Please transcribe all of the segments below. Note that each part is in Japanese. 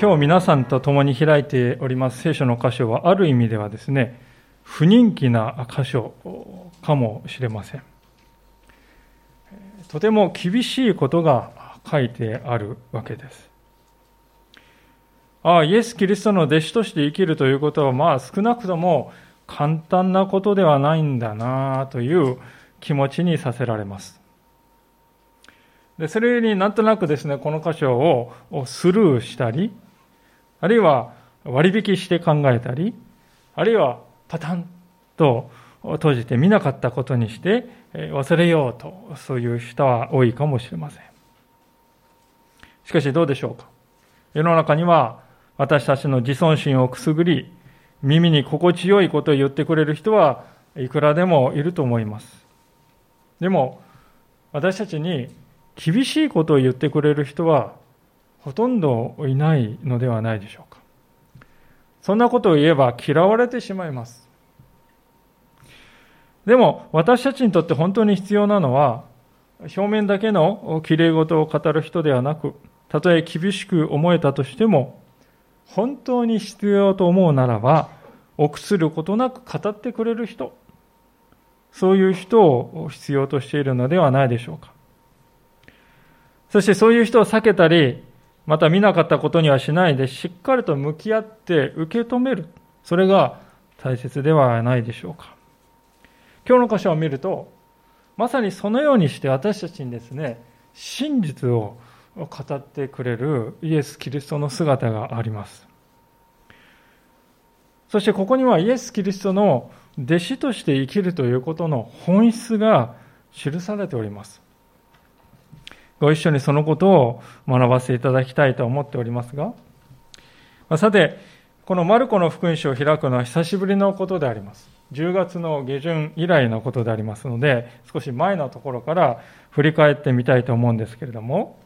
今日皆さんと共に開いております聖書の箇所はある意味ではですね不人気な箇所かもしれません。とても厳しいことが書いてあるわけです。ああイエス・キリストの弟子として生きるということはまあ少なくとも簡単なことではないんだなという気持ちにさせられます。でそれになんとなくですねこの箇所をスルーしたりあるいは割引して考えたり、あるいはパタンと閉じて見なかったことにして忘れようと、そういう人は多いかもしれません。しかしどうでしょうか？世の中には私たちの自尊心をくすぐり、耳に心地よいことを言ってくれる人はいくらでもいると思います。でも、私たちに厳しいことを言ってくれる人はほとんどいないのではないでしょうか。そんなことを言えば嫌われてしまいます。でも私たちにとって本当に必要なのは表面だけのきれい事を語る人ではなく、たとえ厳しく思えたとしても、本当に必要と思うならば、臆することなく語ってくれる人、そういう人を必要としているのではないでしょうか。そしてそういう人を避けたり、また見なかったことにはしないで、しっかりと向き合って受け止める。それが大切ではないでしょうか。今日の箇所を見ると、まさにそのようにして私たちにですね、真実を語ってくれるイエス・キリストの姿があります。そしてここにはイエス・キリストの弟子として生きるということの本質が記されております。ご一緒にそのことを学ばせていただきたいと思っておりますが、さて、このマルコの福音書を開くのは久しぶりのことであります。10月の下旬以来のことでありますので、少し前のところから振り返ってみたいと思うんですけれども、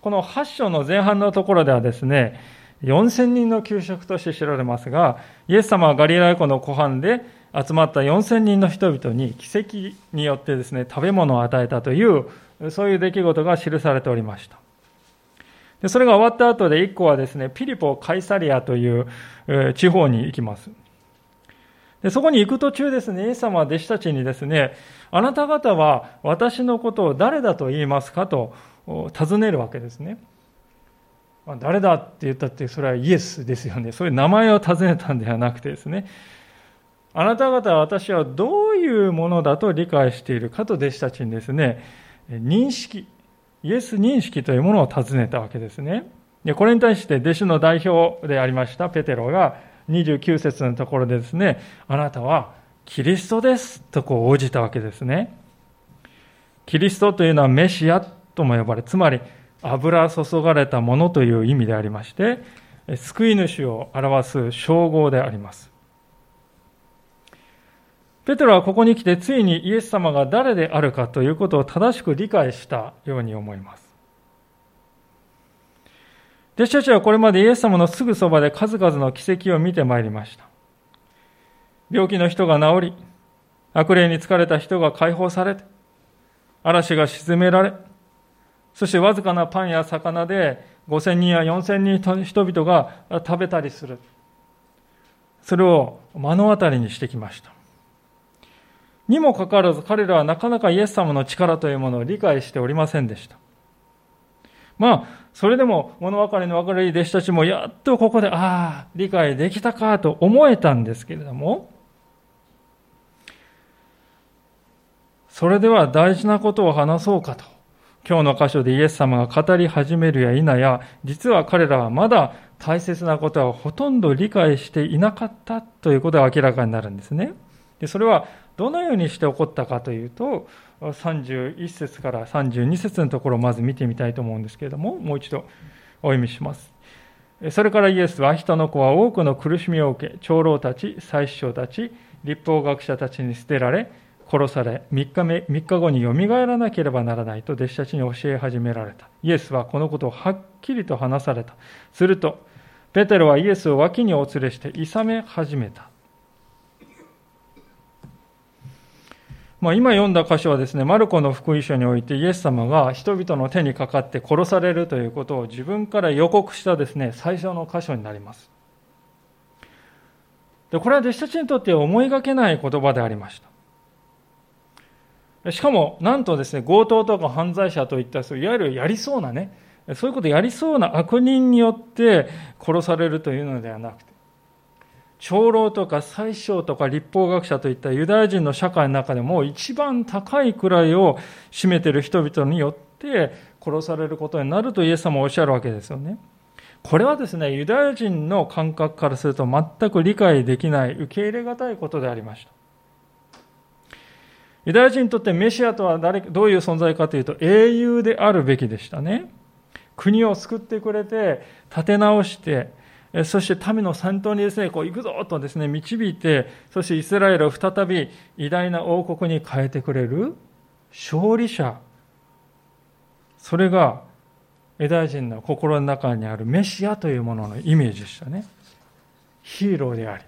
この8章の前半のところではですね、4000人の給食として知られますが、イエス様はガリラヤ湖の湖畔で集まった4000人の人々に奇跡によってですね、食べ物を与えたというそういう出来事が記されておりました。でそれが終わった後で一個はですね、ピリポ・カイサリアという地方に行きます。でそこに行く途中ですね、イエス様は弟子たちにですね、あなた方は私のことを誰だと言いますかと尋ねるわけですね。誰だって言ったって、それはイエスですよね。そういう名前を尋ねたんではなくてですね、あなた方は私はどういうものだと理解しているかと弟子たちにですね、認識、イエス認識というものを尋ねたわけですね。でこれに対して弟子の代表でありましたペテロが29節のところでですね、あなたはキリストですとこう応じたわけですね。キリストというのはメシアとも呼ばれ、つまり油注がれたものという意味でありまして、救い主を表す称号であります。ペテロはここに来てついにイエス様が誰であるかということを正しく理解したように思います。弟子たちはこれまでイエス様のすぐそばで数々の奇跡を見てまいりました。病気の人が治り、悪霊に疲れた人が解放されて、嵐が沈められ、そしてわずかなパンや魚で5000人や4000人の人々が食べたりする。それを目の当たりにしてきました。にもかかわらず彼らはなかなかイエス様の力というものを理解しておりませんでした。まあ、それでも物分かりの分かる弟子たちもやっとここで、ああ、理解できたかと思えたんですけれども、それでは大事なことを話そうかと。今日の箇所でイエス様が語り始めるや否や、実は彼らはまだ大切なことはほとんど理解していなかったということが明らかになるんですね。でそれはどのようにして起こったかというと、31節から32節のところをまず見てみたいと思うんですけれども、もう一度お読みします。それからイエスは人の子は多くの苦しみを受け、長老たち、祭司長たち、立法学者たちに捨てられ、殺され、3日目、3日後によみがえらなければならないと弟子たちに教え始められた。イエスはこのことをはっきりと話された。すると、ペテロはイエスを脇にお連れして、いさめ始めた。まあ、今読んだ箇所はですね、マルコの福音書においてイエス様が人々の手にかかって殺されるということを自分から予告したですね、最初の箇所になります。で、これは弟子たちにとって思いがけない言葉でありました。しかも、なんとですね、強盗とか犯罪者といったそう、いわゆるやりそうなね、そういうことやりそうな悪人によって殺されるというのではなくて、長老とか宰相とか立法学者といったユダヤ人の社会の中でも一番高い位を占めている人々によって殺されることになるとイエス様はおっしゃるわけですよね。これはですね、ユダヤ人の感覚からすると全く理解できない、受け入れがたいことでありました。ユダヤ人にとってメシアとは誰どういう存在かというと英雄であるべきでしたね。国を救ってくれて、立て直して、そして民の先頭にですね、こう行くぞとですね、導いて、そしてイスラエルを再び偉大な王国に変えてくれる勝利者。それがユダヤ人の心の中にあるメシアというもののイメージでしたね。ヒーローであり、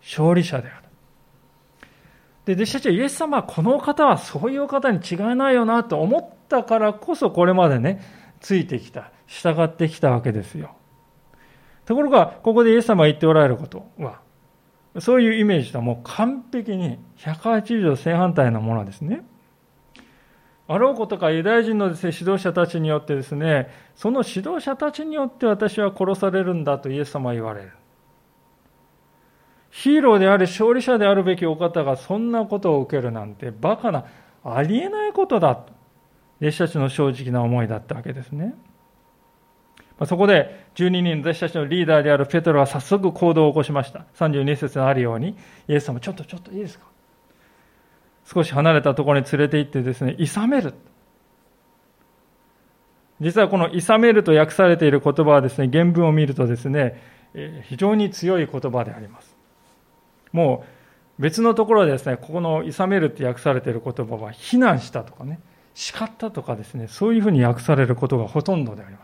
勝利者である。で、弟子たちはイエス様はこの方はそういう方に違いないよなと思ったからこそこれまでね、ついてきた、従ってきたわけですよ。ところが、ここでイエス様が言っておられることは、そういうイメージとはもう完璧に180度正反対なものですね。あろうことかユダヤ人のです、ね、指導者たちによってですね、その指導者たちによって私は殺されるんだとイエス様は言われる。ヒーローであり勝利者であるべきお方がそんなことを受けるなんてバカな、ありえないことだと。弟子たちの正直な思いだったわけですね。そこで12人の弟子たちのリーダーであるペトロは早速行動を起こしました。32節にあるように、イエス様、ちょっとちょっといいですか？少し離れたところに連れて行ってですね、諌める。実はこの諌めると訳されている言葉はですね、原文を見るとですね、非常に強い言葉であります。もう別のところでですね、ここの諌めるって訳されている言葉は、非難したとかね、叱ったとかですね、そういうふうに訳されることがほとんどであります。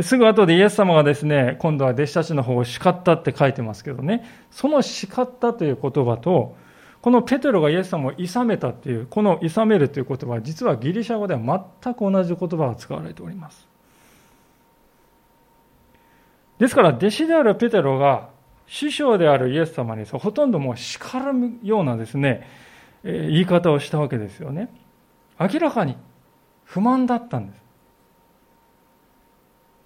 すぐ後でイエス様がですね、今度は弟子たちの方を叱ったって書いてますけどね、その叱ったという言葉と、このペテロがイエス様を諌めたっていう、この諌めるという言葉は、実はギリシャ語では全く同じ言葉が使われております。ですから、弟子であるペテロが、師匠であるイエス様にほとんどもう叱るようなですね、言い方をしたわけですよね。明らかに不満だったんです。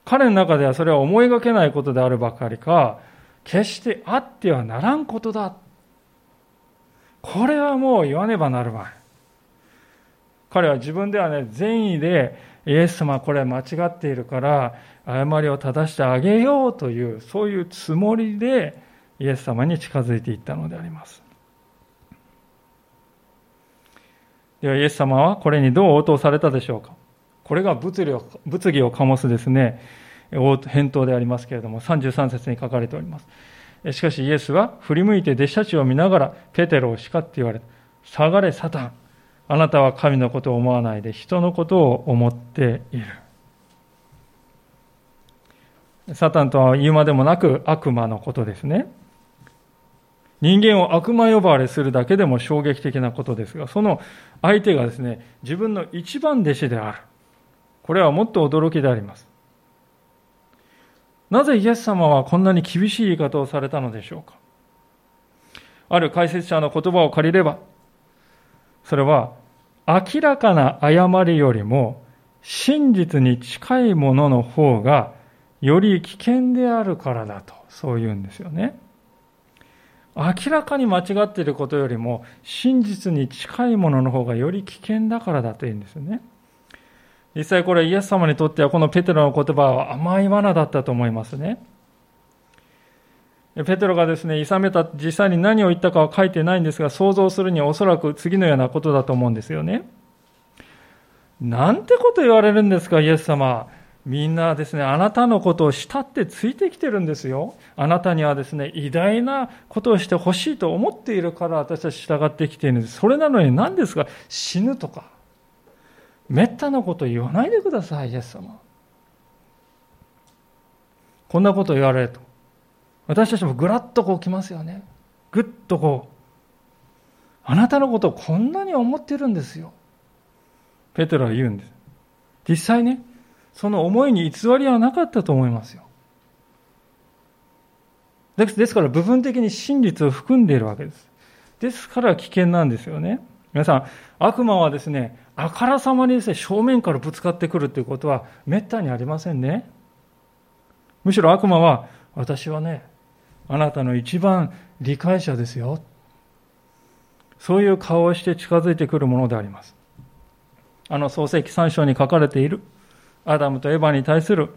彼の中ではそれは思いがけないことであるばかりか、決してあってはならんことだ。これはもう言わねばなるまい。彼は自分ではね、善意で、イエス様これ間違っているから、誤りを正してあげようという、そういうつもりで、イエス様に近づいていったのであります。では、イエス様はこれにどう応答されたでしょうか？これが物議を物議を醸すですね、返答でありますけれども、33節に書かれております。しかしイエスは振り向いて弟子たちを見ながら、ペテロを叱って言われた。下がれ、サタン。あなたは神のことを思わないで人のことを思っている。サタンとは言うまでもなく悪魔のことですね。人間を悪魔呼ばわりするだけでも衝撃的なことですが、その相手がですね、自分の一番弟子である。これはもっと驚きであります。なぜイエス様はこんなに厳しい言い方をされたのでしょうか？ある解説者の言葉を借りれば、それは明らかな誤りよりも真実に近いものの方がより危険であるからだと、そう言うんですよね。明らかに間違っていることよりも真実に近いものの方がより危険だからだと言うんですよね。実際これイエス様にとってはこのペテロの言葉は甘い罠だったと思いますね。ペテロがですね、諌めた実際に何を言ったかは書いてないんですが、想像するにおそらく次のようなことだと思うんですよね。なんてこと言われるんですか、イエス様。みんなですね、あなたのことを慕ってついてきてるんですよ。あなたにはですね、偉大なことをしてほしいと思っているから私たち従ってきているんです。それなのに何ですか？死ぬとか。めったなこと言わないでください、イエス様。こんなこと言われると、私たちもぐらっとこう来ますよね。ぐっとこう。あなたのことをこんなに思ってるんですよ。ペテロは言うんです。実際ね、その思いに偽りはなかったと思いますよ。ですから部分的に真実を含んでいるわけです。ですから危険なんですよね。皆さん、悪魔はですね、あからさまにですね、正面からぶつかってくるということはめったにありませんね。むしろ悪魔は、私はね、あなたの一番理解者ですよ。そういう顔をして近づいてくるものであります。あの創世記3章に書かれているアダムとエヴァに対する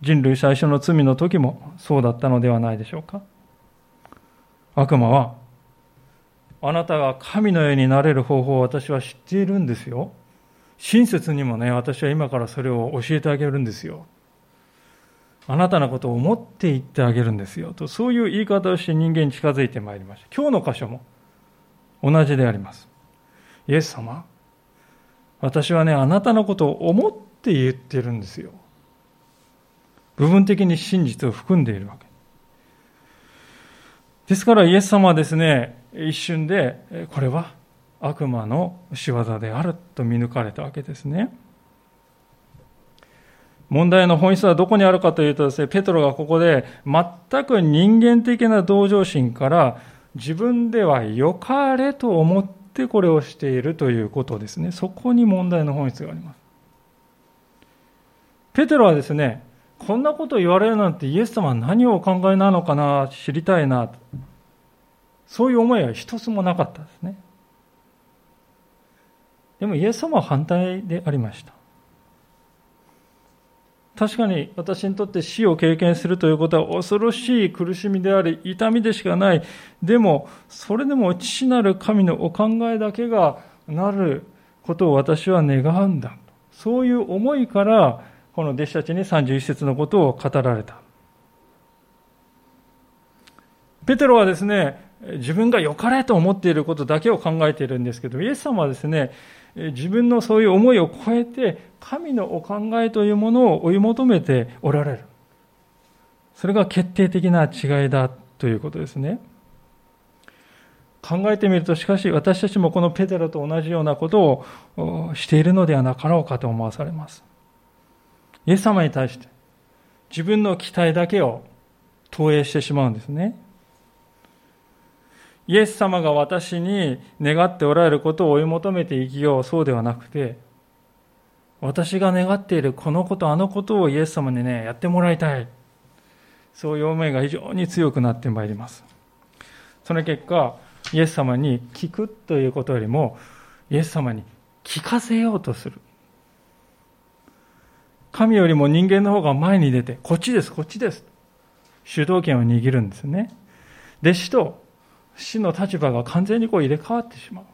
人類最初の罪の時もそうだったのではないでしょうか。悪魔は、あなたが神のようになれる方法を私は知っているんですよ。親切にもね、私は今からそれを教えてあげるんですよ。あなたのことを思って言ってあげるんですよ。と、そういう言い方をして人間に近づいてまいりました。今日の箇所も同じであります。イエス様、私はね、あなたのことを思って言ってるんですよ。部分的に真実を含んでいるわけ。ですからイエス様はですね、一瞬で、これは悪魔の仕業であると見抜かれたわけですね。問題の本質はどこにあるかというとですね、ペトロがここで全く人間的な同情心から自分では良かれと思ってこれをしているということですね。そこに問題の本質があります。ペテロはですね、こんなこと言われるなんてイエス様は何をお考えなのかな、知りたいな、そういう思いは一つもなかったですね。でもイエス様は反対でありました。確かに私にとって死を経験するということは恐ろしい苦しみであり、痛みでしかない。でも、それでも父なる神のお考えだけがなることを私は願うんだ。そういう思いから、この弟子たちに31節のことを語られた。ペテロはですね、自分が良かれと思っていることだけを考えているんですけど、イエス様はですね、自分のそういう思いを超えて、神のお考えというものを追い求めておられる。それが決定的な違いだということですね。考えてみると、しかし私たちもこのペテロと同じようなことをしているのではなかろうかと思わされます。イエス様に対して自分の期待だけを投影してしまうんですね。イエス様が私に願っておられることを追い求めて生きよう、そうではなくて、私が願っているこのこと、あのことをイエス様にね、やってもらいたい。そういう思いが非常に強くなってまいります。その結果、イエス様に聞くということよりも、イエス様に聞かせようとする。神よりも人間の方が前に出て、こっちです、こっちです。主導権を握るんですね。弟子と死の立場が完全にこう入れ替わってしまう。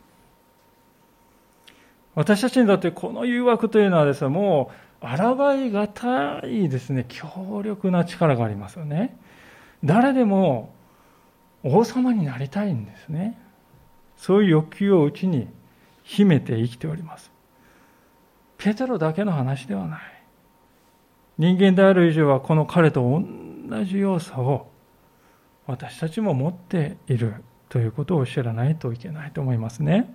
私たちにとってこの誘惑というのはですね、もう、抗いがたいですね、強力な力がありますよね。誰でも王様になりたいんですね。そういう欲求をうちに秘めて生きております。ペテロだけの話ではない。人間である以上はこの彼と同じ要素を私たちも持っているということを知らないといけないと思いますね。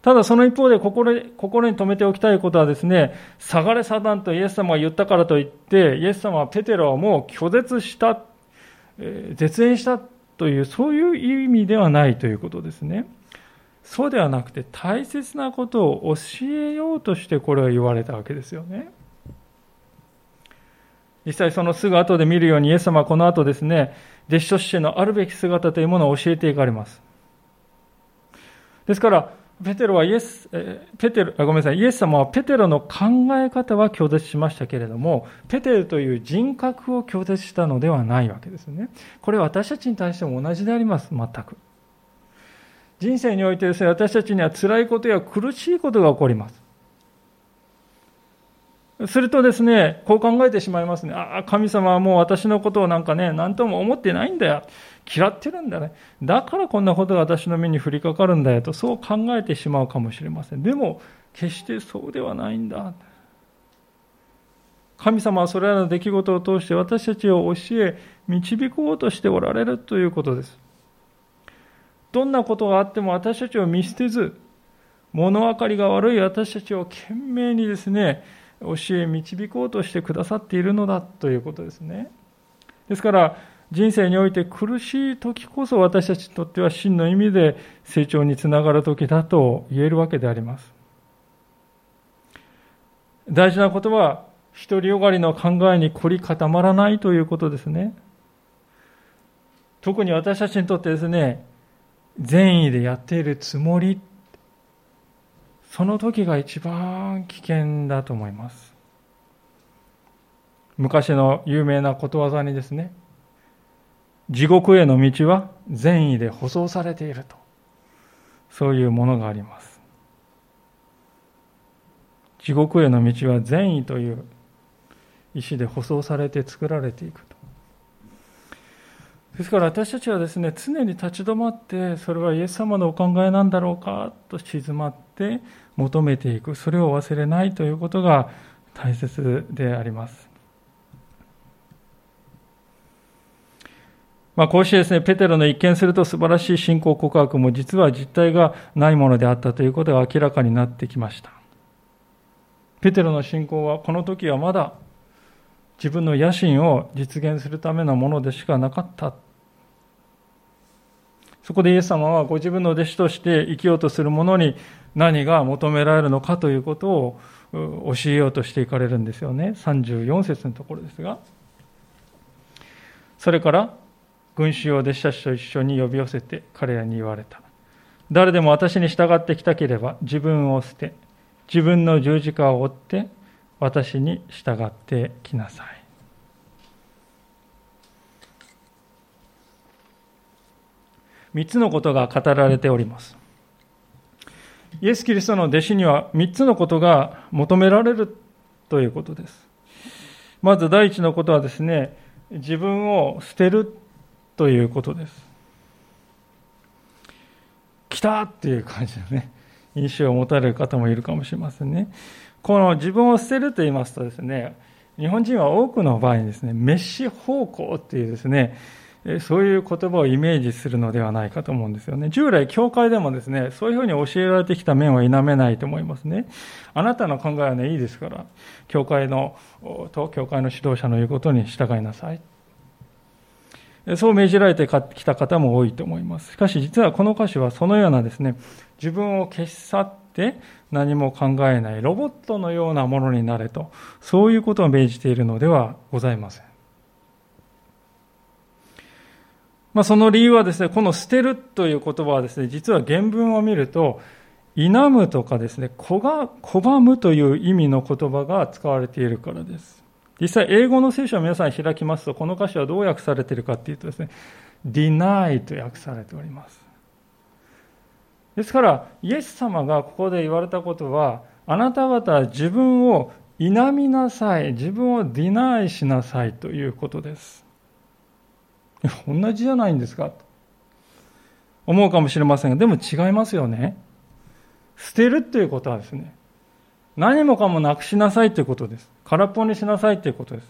ただその一方で心心に留めておきたいことはですね、下がれサタンとイエス様が言ったからといって、イエス様はペテロをもう拒絶した、えー、絶縁したという、そういう意味ではないということですね。そうではなくて大切なことを教えようとしてこれを言われたわけですよね。実際そのすぐ後で見るようにイエス様はこの後ですね、弟子としてのあるべき姿というものを教えていかれます。ですから、ペテロはイエス、えペテロ、ごめんなさい、イエス様はペテロの考え方は拒絶しましたけれども、ペテロという人格を拒絶したのではないわけですね。これは私たちに対しても同じであります、全く。人生においてですね、私たちには辛いことや苦しいことが起こります。するとですね、こう考えてしまいますね。ああ、神様はもう私のことをなんかね、何とも思ってないんだよ。嫌ってるんだね。だからこんなことが私の目に降りかかるんだよと、そう考えてしまうかもしれません。でも、決してそうではないんだ。神様はそれらの出来事を通して私たちを教え、導こうとしておられるということです。どんなことがあっても私たちを見捨てず、物分かりが悪い私たちを懸命にですね、教え導こうとしてくださっているのだということですね。ですから、人生において苦しい時こそ私たちにとっては真の意味で成長につながる時だと言えるわけであります。大事なことは、独りよがりの考えに凝り固まらないということですね。特に私たちにとってですね、善意でやっているつもり、その時が一番危険だと思います。昔の有名なことわざにですね、地獄への道は善意で舗装されていると。そういうものがあります。地獄への道は善意という石で舗装されて作られていく。ですから私たちはですね、常に立ち止まって、それはイエス様のお考えなんだろうかと静まって求めていく。それを忘れないということが大切であります。まあ、こうしてですね、ペテロの一見すると素晴らしい信仰告白も実は実体がないものであったということが明らかになってきました。ペテロの信仰はこの時はまだ自分の野心を実現するためのものでしかなかった。そこでイエス様はご自分の弟子として生きようとする者に何が求められるのかということを教えようとしていかれるんですよね。34節のところですが。それから群衆を弟子たちと一緒に呼び寄せて彼らに言われた。誰でも私に従ってきたければ自分を捨て、自分の十字架を追って私に従ってきなさい。三つのことが語られております。イエス・キリストの弟子には三つのことが求められるということです。まず第一のことはですね、自分を捨てるということです。来たっていう感じのね、印象を持たれる方もいるかもしれませんね。この自分を捨てると言いますとですね、日本人は多くの場合にですね、メッシ方向っていうですね、そういう言葉をイメージするのではないかと思うんですよね。従来、教会でもですね、そういうふうに教えられてきた面は否めないと思いますね。あなたの考えはね、いいですから、教会の、と教会の指導者の言うことに従いなさい。そう命じられてきた方も多いと思います。しかし実はこの歌詞はそのようなですね、自分を消し去って何も考えないロボットのようなものになれと、そういうことを命じているのではございません。まあ、その理由はですね、この捨てるという言葉はですね、実は原文を見ると、否むとかですね、拒むという意味の言葉が使われているからです。実際、英語の聖書を皆さん開きますと、この歌詞はどう訳されているかというとですね、deny と訳されております。ですから、イエス様がここで言われたことは、あなた方は自分を否みなさい、自分をディナイしなさいということです。同じじゃないんですか？と思うかもしれませんが、でも違いますよね。捨てるということはですね、何もかもなくしなさいということです。空っぽにしなさいということです。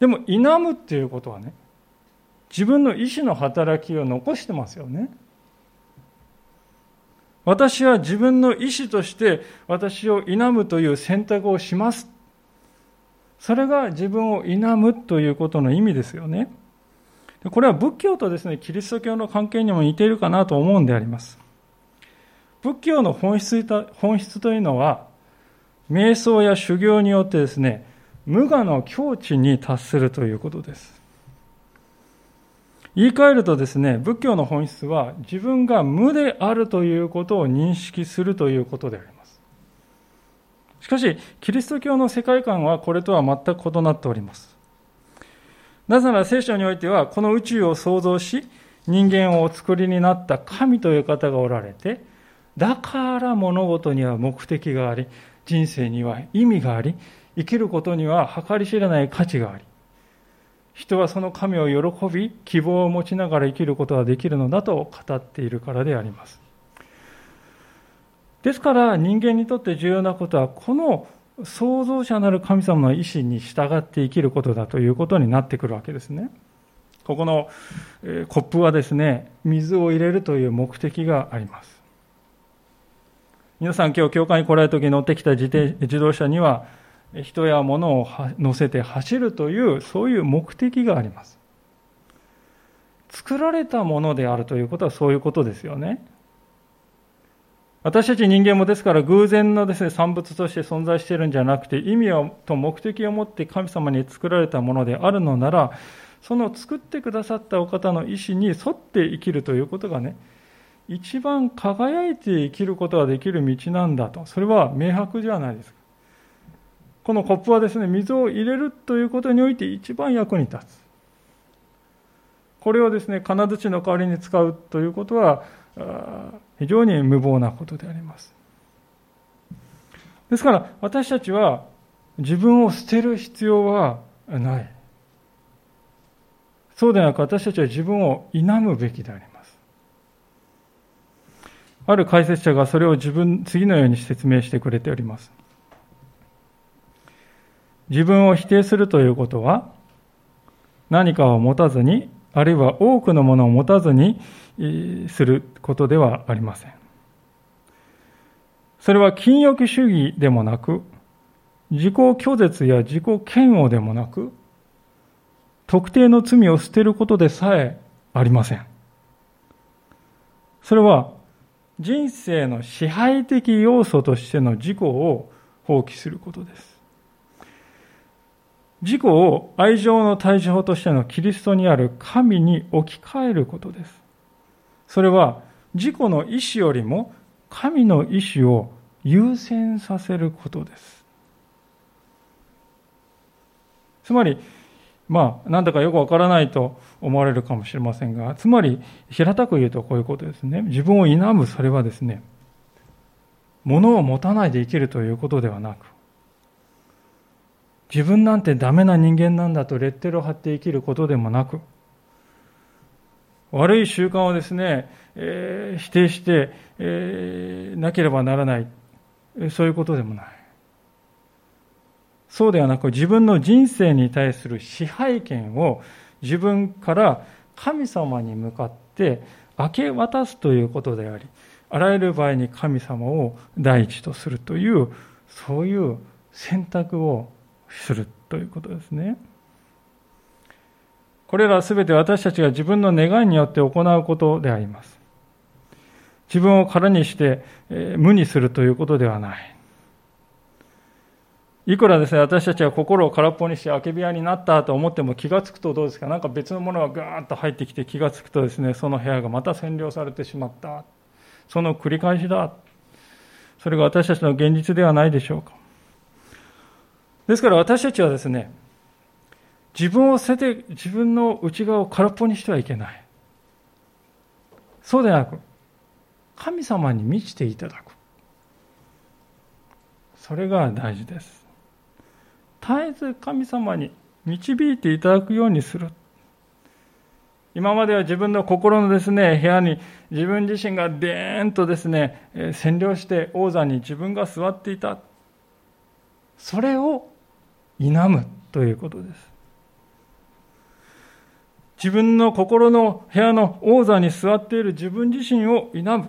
でも、否むっていうことはね、自分の意思の働きを残してますよね。私は自分の意思として私を否むという選択をします。それが自分を否むということの意味ですよね。これは仏教とですね、キリスト教の関係にも似ているかなと思うんであります。仏教の本質本質というのは、瞑想や修行によってですね、無我の境地に達するということです。言い換えるとですね、仏教の本質は自分が無であるということを認識するということであります。しかし、キリスト教の世界観はこれとは全く異なっております。なぜなら聖書においては、この宇宙を創造し、人間をお作りになった神という方がおられて、だから物事には目的があり、人生には意味があり、生きることには計り知れない価値があり、人はその神を喜び、希望を持ちながら生きることができるのだと語っているからであります。ですから人間にとって重要なことは、この創造者なる神様の意志に従って生きることだということになってくるわけですね。ここのコップはですね、水を入れるという目的があります。皆さん今日教会に来られた時に乗ってきた自転自動車には人や物を乗せて走るというそういう目的があります。作られたものであるということはそういうことですよね。私たち人間もですから偶然のですね、産物として存在しているんじゃなくて、意味をと目的を持って神様に作られたものであるのなら、その作ってくださったお方の意思に沿って生きるということがね、一番輝いて生きることができる道なんだと。それは明白じゃないですか。このコップはですね、水を入れるということにおいて一番役に立つ。これをですね、金槌の代わりに使うということは、非常に無謀なことであります。ですから私たちは自分を捨てる必要はない。そうでなく私たちは自分を否むべきであります。ある解説者がそれを自分、次のように説明してくれております。自分を否定するということは、何かを持たずに、あるいは多くのものを持たずにすることではありません。それは禁欲主義でもなく、自己拒絶や自己嫌悪でもなく、特定の罪を捨てることでさえありません。それは人生の支配的要素としての自己を放棄することです。自己を愛情の対処法としてのキリストにある神に置き換えることです。それは自己の意志よりも神の意志を優先させることです。つまり、まあ、なんだかよくわからないと思われるかもしれませんが、つまり、平たく言うとこういうことですね。自分を否む、それはですね、物を持たないで生きるということではなく、自分なんてダメな人間なんだとレッテルを貼って生きることでもなく、悪い習慣をですね、えー、否定して、えー、なければならない。そういうことでもない。そうではなく、自分の人生に対する支配権を自分から神様に向かって明け渡すということであり、あらゆる場合に神様を第一とするという、そういう選択をするということですね。これらはすべて私たちが自分の願いによって行うことであります。自分を空にして、え無にするということではない。いくらですね、私たちは心を空っぽにしてあけび屋になったと思っても気がつくとどうですか？なんか別のものがガーッと入ってきて気がつくとですね、その部屋がまた占領されてしまった。その繰り返しだ。それが私たちの現実ではないでしょうか？ですから私たちはですね、自分を捨てて自分の内側を空っぽにしてはいけない。そうでなく、神様に満ちていただく。それが大事です。絶えず神様に導いていただくようにする。今までは自分の心のですね、部屋に自分自身がでーんとですね、占領して王座に自分が座っていた。それを否むということです。自分の心の部屋の王座に座っている自分自身を否む。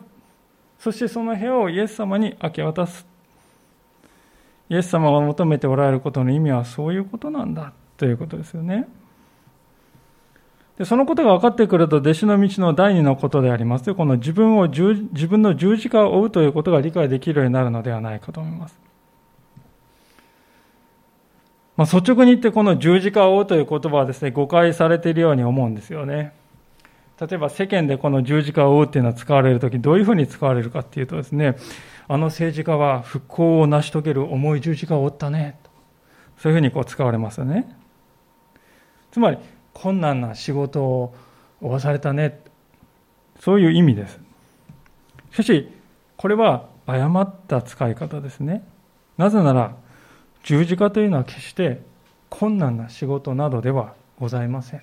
そしてその部屋をイエス様に明け渡す。イエス様が求めておられることの意味はそういうことなんだということですよね。でそのことが分かってくると、弟子の道の第二のことでありますこの自分を自分の十字架を追うということが理解できるようになるのではないかと思います。まあ、率直に言ってこの十字架を追うという言葉はですね、誤解されているように思うんですよね。例えば世間でこの十字架を追うっていうのは使われるとき、どういうふうに使われるかっていうとですね、あの政治家は復興を成し遂げる重い十字架を追ったね。とそういうふうにこう使われますよね。つまり、困難な仕事を負わされたね。そういう意味です。しかし、これは誤った使い方ですね。なぜなら、十字架というのは決して困難な仕事などではございません。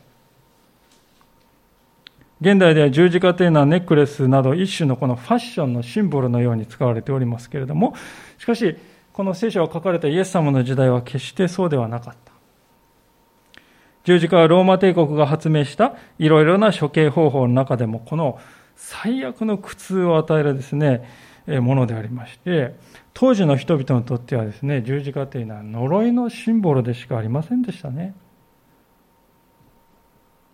現代では十字架というのはネックレスなど一種のこのファッションのシンボルのように使われておりますけれども、しかし、この聖書が書かれたイエス様の時代は決してそうではなかった。十字架はローマ帝国が発明したいろいろな処刑方法の中でも、この最悪の苦痛を与えるですね、ものでありまして、当時の人々にとってはですね、十字架というのは呪いのシンボルでしかありませんでしたね。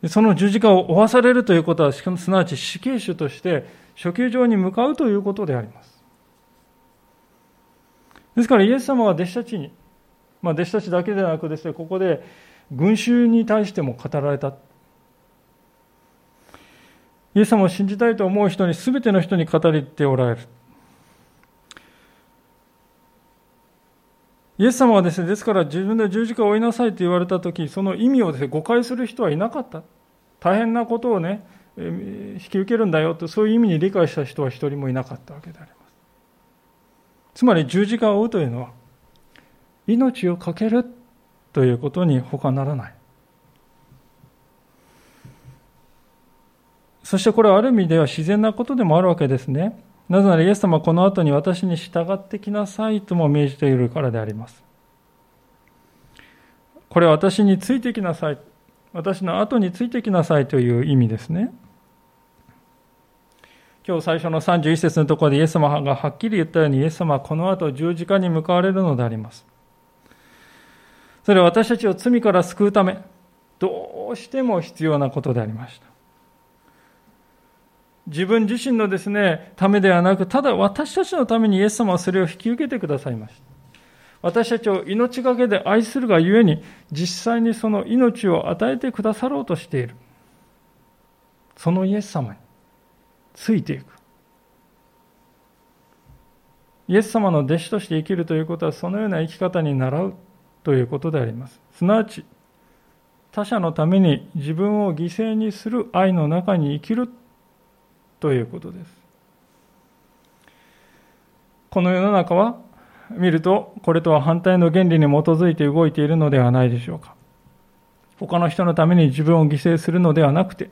その十字架を負わされるということは、すなわち死刑囚として処刑場に向かうということであります。ですからイエス様は弟子たちに、まあ、弟子たちだけでなくですね、ここで群衆に対しても語られた。イエス様を信じたいと思う人に、すべての人に語りっておられる。イエス様はですね、ですから自分で十字架を追いなさいと言われたとき、その意味をですね、誤解する人はいなかった。大変なことをね、引き受けるんだよと、そういう意味に理解した人は一人もいなかったわけであります。つまり十字架を追うというのは、命を懸けるということに他ならない。そしてこれはある意味では自然なことでもあるわけですね。なぜならイエス様はこの後に私に従ってきなさいとも命じているからであります。これは私についてきなさい。私の後についてきなさいという意味ですね。今日最初の31節のところでイエス様がはっきり言ったようにイエス様はこの後十字架に向かわれるのであります。それは私たちを罪から救うため、どうしても必要なことでありました。自分自身のですね、ためではなく、ただ私たちのためにイエス様はそれを引き受けてくださいました。私たちを命がけで愛するがゆえに、実際にその命を与えてくださろうとしている。そのイエス様についていく。イエス様の弟子として生きるということは、そのような生き方に習うということであります。すなわち、他者のために自分を犠牲にする愛の中に生きるということです。この世の中は見るとこれとは反対の原理に基づいて動いているのではないでしょうか。他の人のために自分を犠牲するのではなくて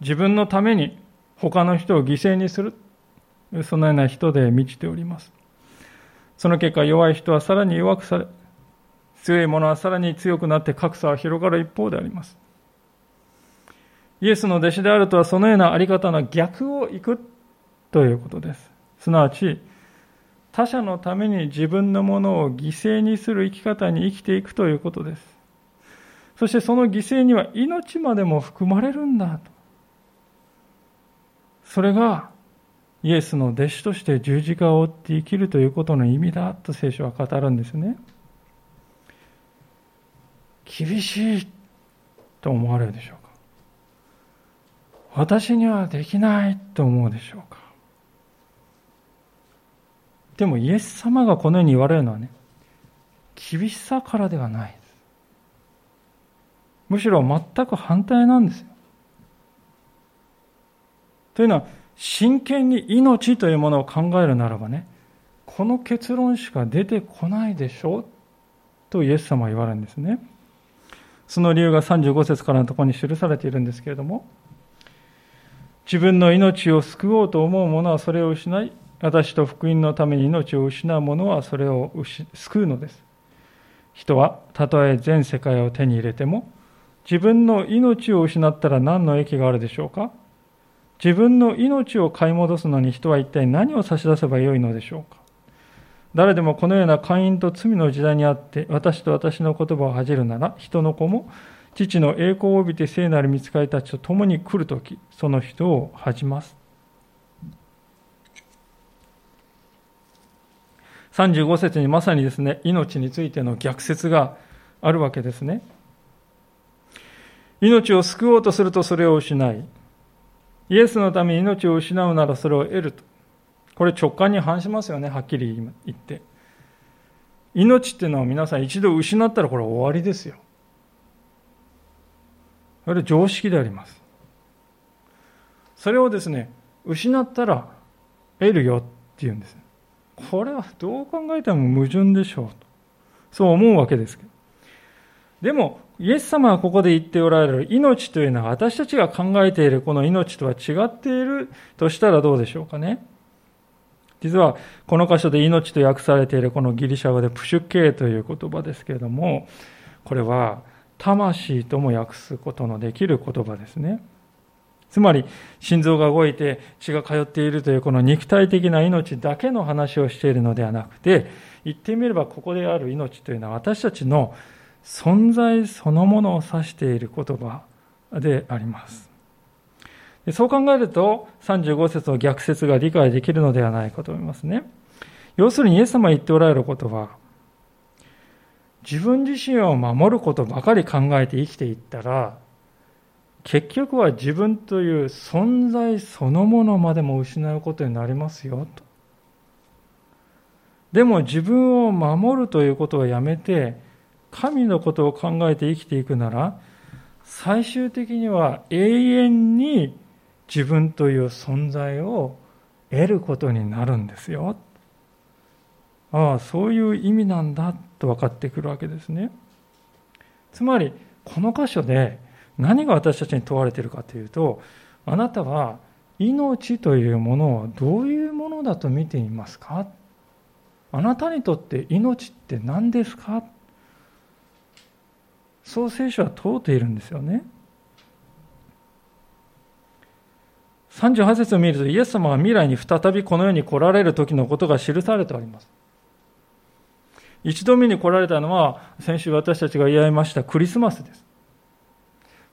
自分のために他の人を犠牲にするそのような人で満ちております。その結果弱い人はさらに弱くされ強い者はさらに強くなって格差は広がる一方であります。イエスの弟子であるとはそのようなあり方の逆を行くということです。すなわち、他者のために自分のものを犠牲にする生き方に生きていくということです。そしてその犠牲には命までも含まれるんだと。それがイエスの弟子として十字架を追って生きるということの意味だと聖書は語るんですね。厳しいと思われるでしょう私にはできないと思うでしょうか？でもイエス様がこのように言われるのはね厳しさからではないです。むしろ全く反対なんですよ。というのは真剣に命というものを考えるならばねこの結論しか出てこないでしょう？とイエス様は言われるんですね。その理由が35節からのところに記されているんですけれども自分の命を救おうと思う者はそれを失い、私と福音のために命を失う者はそれを救うのです。人はたとえ全世界を手に入れても、自分の命を失ったら何の益があるでしょうか自分の命を買い戻すのに人は一体何を差し出せばよいのでしょうか誰でもこのような会員と罪の時代にあって私と私の言葉を恥じるなら人の子も父の栄光を帯びて聖なる見つかりたちと共に来るとき、その人を恥じます。35節にまさにですね、命についての逆説があるわけですね。命を救おうとするとそれを失い、イエスのために命を失うならそれを得ると。これ直感に反しますよね、はっきり言って。命っていうのは皆さん一度失ったらこれ終わりですよ。それは常識であります。それをですね、失ったら得るよっていうんです。これはどう考えても矛盾でしょうと。そう思うわけですけど。でも、イエス様がここで言っておられる命というのは私たちが考えているこの命とは違っているとしたらどうでしょうかね。実はこの箇所で命と訳されているこのギリシャ語でプシュケーという言葉ですけれども、これは魂とも訳すことのできる言葉ですね。つまり、心臓が動いて血が通っているというこの肉体的な命だけの話をしているのではなくて、言ってみればここである命というのは私たちの存在そのものを指している言葉であります。そう考えると、35節の逆説が理解できるのではないかと思いますね。要するにイエス様が言っておられることは、自分自身を守ることばかり考えて生きていったら、結局は自分という存在そのものまでも失うことになりますよと。でも自分を守るということをやめて、神のことを考えて生きていくなら、最終的には永遠に自分という存在を得ることになるんですよ。ああ、そういう意味なんだと分かってくるわけですね。つまり、この箇所で何が私たちに問われているかというと、あなたは命というものをどういうものだと見ていますか？あなたにとって命って何ですか？そう聖書は問うているんですよね。38節を見るとイエス様は未来に再びこの世に来られる時のことが記されております。一度目に来られたのは先週私たちが言いましたクリスマスです。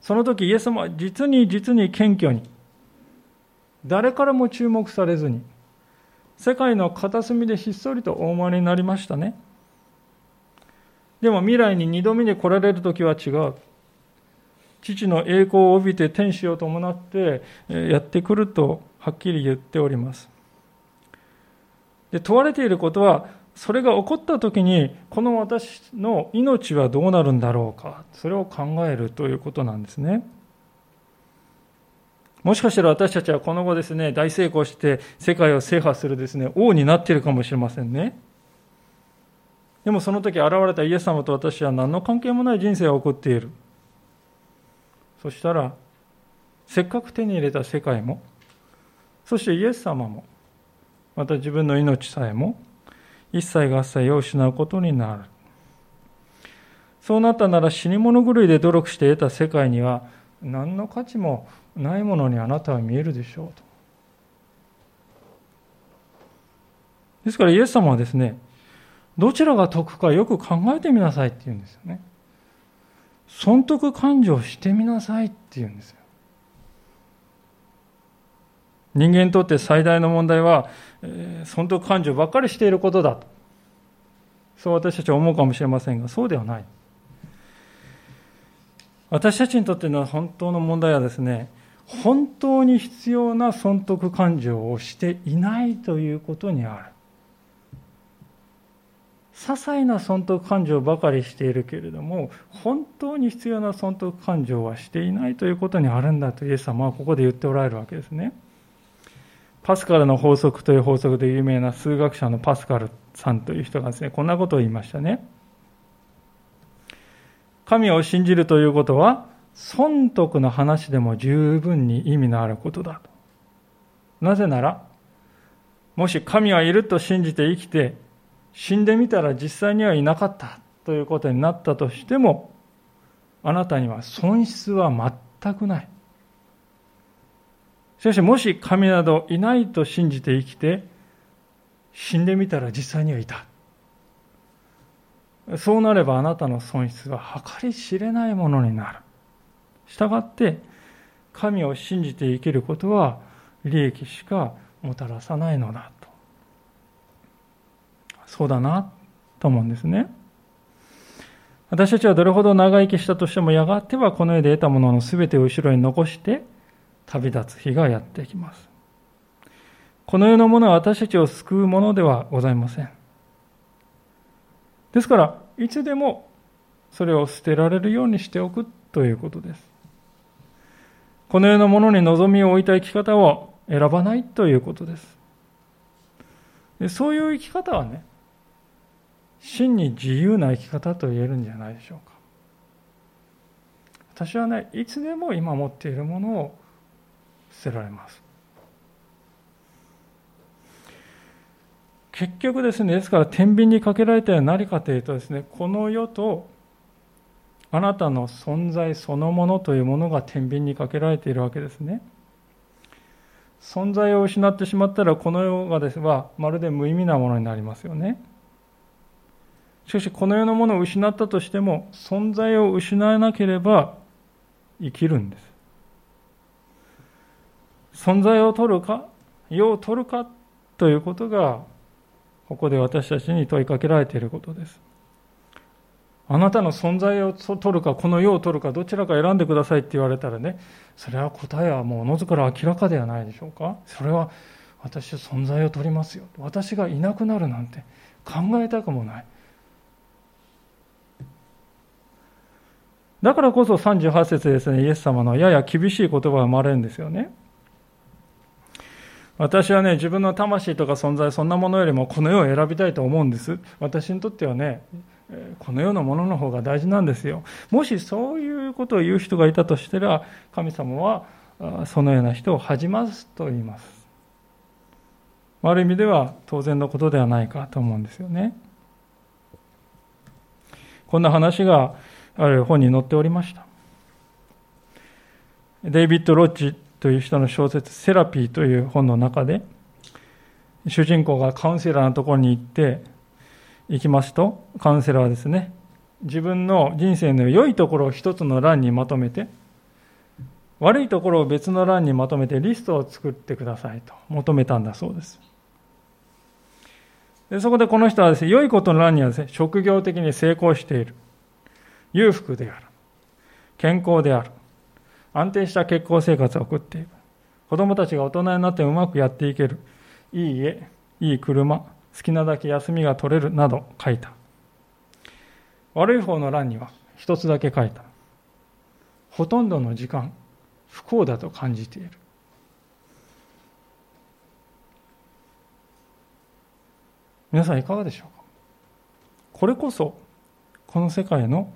その時イエス様は実に実に謙虚に誰からも注目されずに世界の片隅でひっそりとお生まれになりましたね。でも未来に二度目に来られる時は違う。父の栄光を帯びて天使を伴ってやってくるとはっきり言っております。で問われていることは、それが起こった時に、この私の命はどうなるんだろうか、それを考えるということなんですね。もしかしたら私たちはこの後ですね、大成功して世界を制覇するですね、王になっているかもしれませんね。でもその時現れたイエス様と私は何の関係もない人生を送っている。そしたら、せっかく手に入れた世界も、そしてイエス様も、また自分の命さえも、一切合切を失うことになる。そうなったなら死に物狂いで努力して得た世界には何の価値もないものにあなたは見えるでしょうと。ですからイエス様はですね、どちらが得かよく考えてみなさいって言うんですよね。損得感情してみなさいって言うんですよ。人間にとって最大の問題は、えー、損得感情ばっかりしていることだと。そう私たちは思うかもしれませんが、そうではない。私たちにとっての本当の問題はですね、本当に必要な損得感情をしていないということにある。些細な損得感情ばかりしているけれども、本当に必要な損得感情はしていないということにあるんだとイエス様はここで言っておられるわけですね。パスカルの法則という法則で有名な数学者のパスカルさんという人がですね、こんなことを言いましたね。神を信じるということは、損得の話でも十分に意味のあることだと。なぜなら、もし神はいると信じて生きて死んでみたら実際にはいなかったということになったとしても、あなたには損失は全くない。しかし、もし神などいないと信じて生きて、死んでみたら実際にはいた。そうなればあなたの損失は計り知れないものになる。したがって、神を信じて生きることは利益しかもたらさないのだと。そうだなと思うんですね。私たちはどれほど長生きしたとしてもやがてはこの世で得たものの全てを後ろに残して旅立つ日がやってきます。この世のものは私たちを救うものではございません。ですから、いつでもそれを捨てられるようにしておくということです。この世のものに望みを置いた生き方を選ばないということです。でそういう生き方はね、真に自由な生き方と言えるんじゃないでしょうか。私はね、いつでも今持っているものを捨てられます。結局ですね、ですから天秤にかけられたのは何かというとですね、この世とあなたの存在そのものというものが天秤にかけられているわけですね。存在を失ってしまったらこの世がですはまるで無意味なものになりますよね。しかしこの世のものを失ったとしても存在を失わなければ生きるんです。存在を取るか世を取るかということがここで私たちに問いかけられていることです。あなたの存在を取るか、この世を取るか、どちらか選んでくださいって言われたらね、それは答えはもうおのずから明らかではないでしょうか。それは私は存在を取りますよ。私がいなくなるなんて考えたくもない。だからこそ38節ですね、イエス様のやや厳しい言葉が生まれるんですよね。私はね、自分の魂とか存在、そんなものよりもこの世を選びたいと思うんです。私にとってはね、この世のものの方が大事なんですよ。もしそういうことを言う人がいたとしたら、神様はそのような人を恥じますと言います。ある意味では当然のことではないかと思うんですよね。こんな話がある本に載っておりました。デイビッド・ロッジという人の小説「セラピー」という本の中で主人公がカウンセラーのところに行って行きますとカウンセラーはですね自分の人生の良いところを一つの欄にまとめて悪いところを別の欄にまとめてリストを作ってくださいと求めたんだそうです。でそこでこの人はですね良いことの欄にはですね職業的に成功している。裕福である。健康である。安定した結婚生活を送っている。子供たちが大人になってうまくやっていける。いい家、いい車、好きなだけ休みが取れるなど書いた。悪い方の欄には一つだけ書いた。ほとんどの時間、不幸だと感じている。皆さんいかがでしょうか？これこそ、この世界の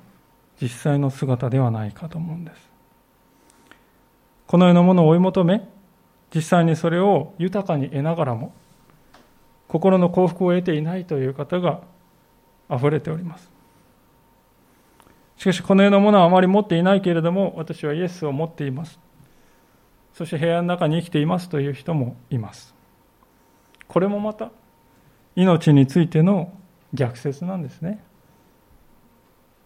実際の姿ではないかと思うんです。この世のものを追い求め、実際にそれを豊かに得ながらも、心の幸福を得ていないという方が溢れております。しかし、この世のものはあまり持っていないけれども、私はイエスを持っています。そして平安の中に生きていますという人もいます。これもまた、命についての逆説なんですね。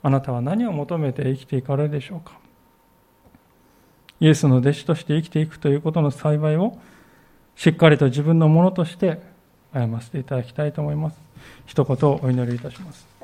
あなたは何を求めて生きていかれるでしょうか。イエスの弟子として生きていくということの幸いをしっかりと自分のものとして歩ませていただきたいと思います。一言お祈りいたします。